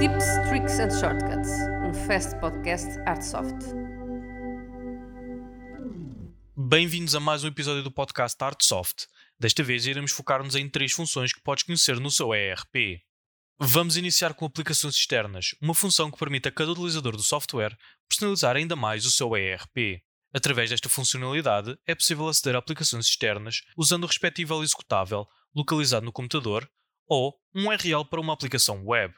Tips, Tricks and Shortcuts, um fast podcast Artsoft. Bem-vindos a mais um episódio do podcast Artsoft. Desta vez iremos focar-nos em três funções que podes conhecer no seu ERP. Vamos iniciar com aplicações externas, uma função que permite a cada utilizador do software personalizar ainda mais o seu ERP. Através desta funcionalidade, é possível aceder a aplicações externas usando o respectivo executável localizado no computador ou um URL para uma aplicação web.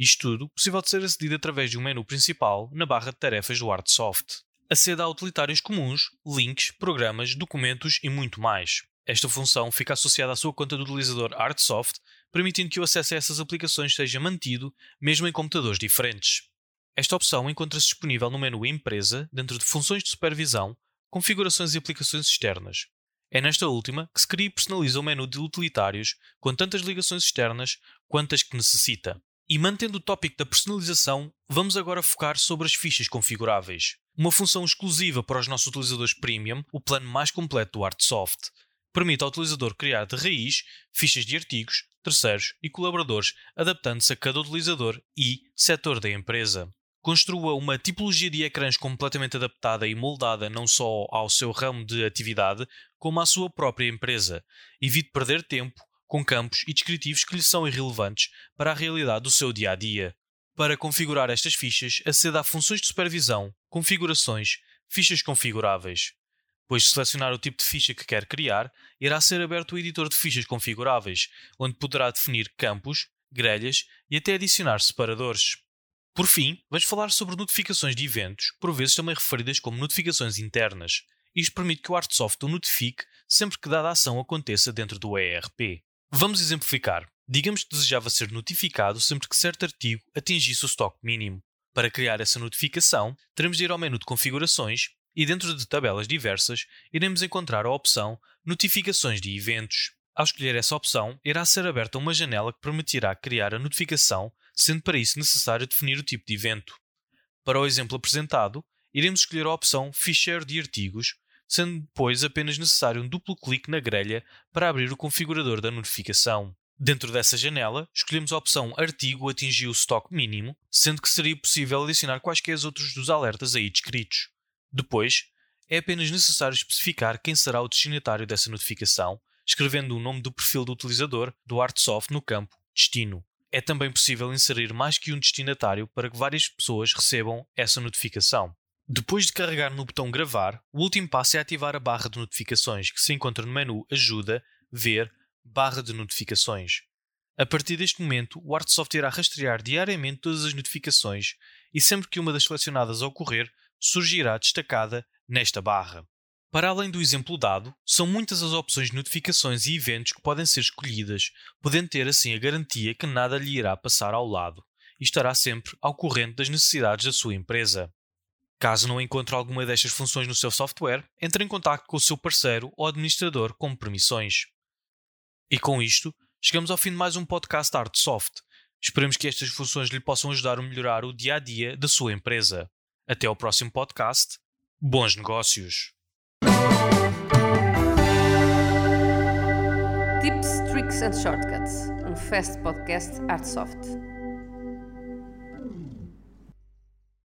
Isto tudo possível de ser acedido através de um menu principal na barra de tarefas do Artsoft. Aceda a utilitários comuns, links, programas, documentos e muito mais. Esta função fica associada à sua conta do utilizador Artsoft, permitindo que o acesso a essas aplicações seja mantido mesmo em computadores diferentes. Esta opção encontra-se disponível no menu Empresa, dentro de Funções de Supervisão, Configurações e Aplicações Externas. É nesta última que se cria e personaliza o menu de utilitários com tantas ligações externas quanto as que necessita. E mantendo o tópico da personalização, vamos agora focar sobre as fichas configuráveis. Uma função exclusiva para os nossos utilizadores premium, o plano mais completo do Artsoft. Permite ao utilizador criar de raiz fichas de artigos, terceiros e colaboradores, adaptando-se a cada utilizador e setor da empresa. Construa uma tipologia de ecrãs completamente adaptada e moldada não só ao seu ramo de atividade, como à sua própria empresa. Evite perder tempo com campos e descritivos que lhe são irrelevantes para a realidade do seu dia a dia. Para configurar estas fichas, aceda a funções de supervisão, configurações, fichas configuráveis. Depois de selecionar o tipo de ficha que quer criar, irá ser aberto o editor de fichas configuráveis, onde poderá definir campos, grelhas e até adicionar separadores. Por fim, vamos falar sobre notificações de eventos, por vezes também referidas como notificações internas. Isto permite que o Artsoft o notifique sempre que dada ação aconteça dentro do ERP. Vamos exemplificar. Digamos que desejava ser notificado sempre que certo artigo atingisse o estoque mínimo. Para criar essa notificação, teremos de ir ao menu de configurações e dentro de tabelas diversas iremos encontrar a opção Notificações de eventos. Ao escolher essa opção, irá ser aberta uma janela que permitirá criar a notificação, sendo para isso necessário definir o tipo de evento. Para o exemplo apresentado, iremos escolher a opção Ficheiro de artigos, sendo depois apenas necessário um duplo clique na grelha para abrir o configurador da notificação. Dentro dessa janela, escolhemos a opção Artigo atingir o estoque mínimo, sendo que seria possível adicionar quaisquer outros dos alertas aí descritos. Depois, é apenas necessário especificar quem será o destinatário dessa notificação, escrevendo o nome do perfil do utilizador do Artsoft no campo Destino. É também possível inserir mais que um destinatário para que várias pessoas recebam essa notificação. Depois de carregar no botão Gravar, o último passo é ativar a barra de notificações, que se encontra no menu Ajuda, Ver, barra de notificações. A partir deste momento, o Artsoft irá rastrear diariamente todas as notificações e sempre que uma das selecionadas ocorrer, surgirá destacada nesta barra. Para além do exemplo dado, são muitas as opções de notificações e eventos que podem ser escolhidas, podendo ter assim a garantia que nada lhe irá passar ao lado e estará sempre ao corrente das necessidades da sua empresa. Caso não encontre alguma destas funções no seu software, entre em contato com o seu parceiro ou administrador com permissões. E com isto, chegamos ao fim de mais um podcast Artsoft. Esperemos que estas funções lhe possam ajudar a melhorar o dia a dia da sua empresa. Até ao próximo podcast. Bons negócios! Tips, Tricks and Shortcuts, um fast podcast Artsoft.